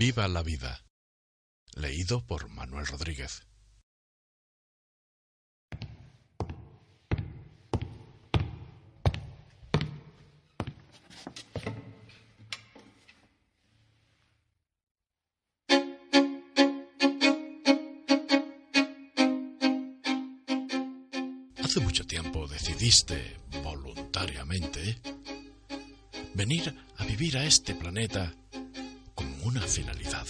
Viva la vida. Leído por Manuel Rodríguez. Hace mucho tiempo decidiste, voluntariamente, venir a vivir a este planeta una finalidad.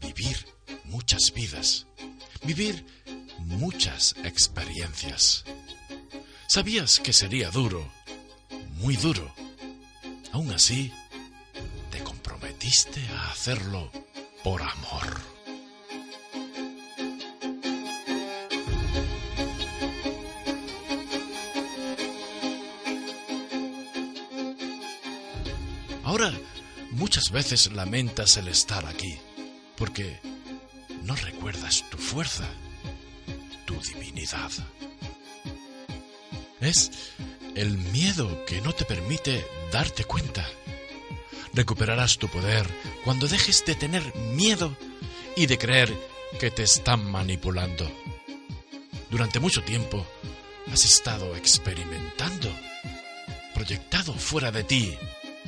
Vivir muchas vidas, vivir muchas experiencias. Sabías que sería duro, muy duro. Aún así, te comprometiste a hacerlo por amor. Ahora muchas veces lamentas el estar aquí, porque no recuerdas tu fuerza, tu divinidad. Es el miedo que no te permite darte cuenta. Recuperarás tu poder cuando dejes de tener miedo y de creer que te están manipulando. Durante mucho tiempo has estado experimentando, proyectado fuera de ti,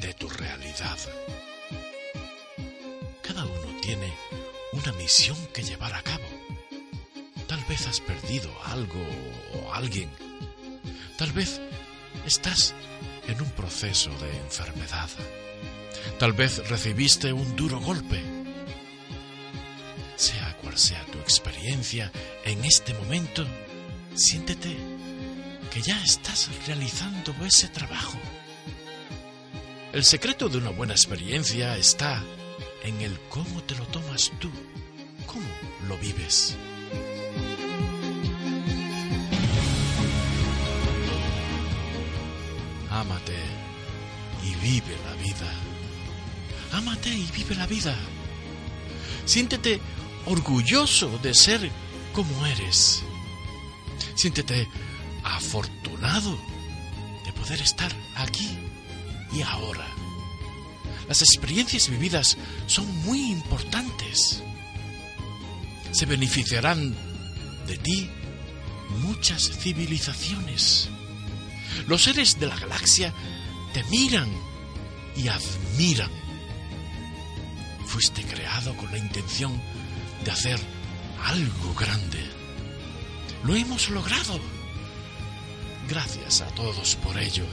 de tu realidad. Cada uno tiene una misión que llevar a cabo. Tal vez has perdido algo o alguien. Tal vez estás en un proceso de enfermedad. Tal vez recibiste un duro golpe. Sea cual sea tu experiencia en este momento, siéntete que ya estás realizando ese trabajo. El secreto de una buena experiencia está en el cómo te lo tomas tú, cómo lo vives. Ámate y vive la vida. Ámate y vive la vida. Siéntete orgulloso de ser como eres. Siéntete afortunado de poder estar aquí y ahora. Las experiencias vividas son muy importantes. Se beneficiarán de ti muchas civilizaciones. Los seres de la galaxia te miran y admiran. Fuiste creado con la intención de hacer algo grande. Lo hemos logrado. Gracias a todos por ello.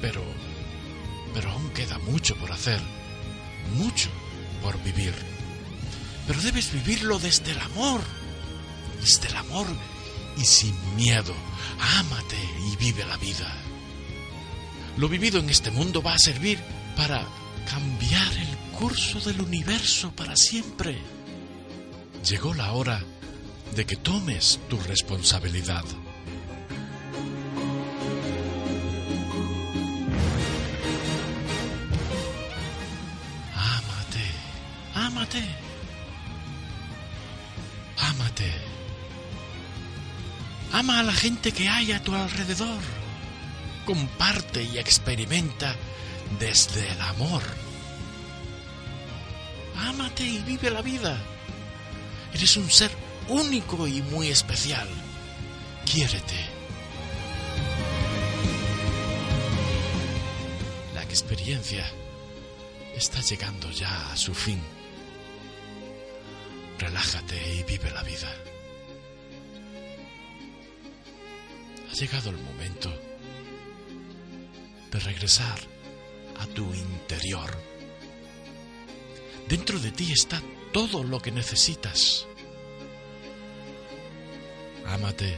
Pero, pero aún queda mucho por hacer, mucho por vivir. Pero debes vivirlo desde el amor, desde el amor y sin miedo. Ámate y vive la vida. Lo vivido en este mundo va a servir para cambiar el curso del universo para siempre. Llegó la hora de que tomes tu responsabilidad. Ámate. Ama a la gente que hay a tu alrededor. Comparte y experimenta desde el amor. Ámate y vive la vida. Eres un ser único y muy especial. Quiérete. La experiencia está llegando ya a su fin. Relájate y vive la vida. Ha llegado el momento de regresar a tu interior. Dentro de ti está todo lo que necesitas. Ámate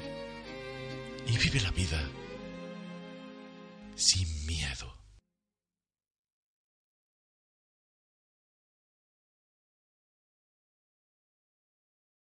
y vive la vida sin miedo.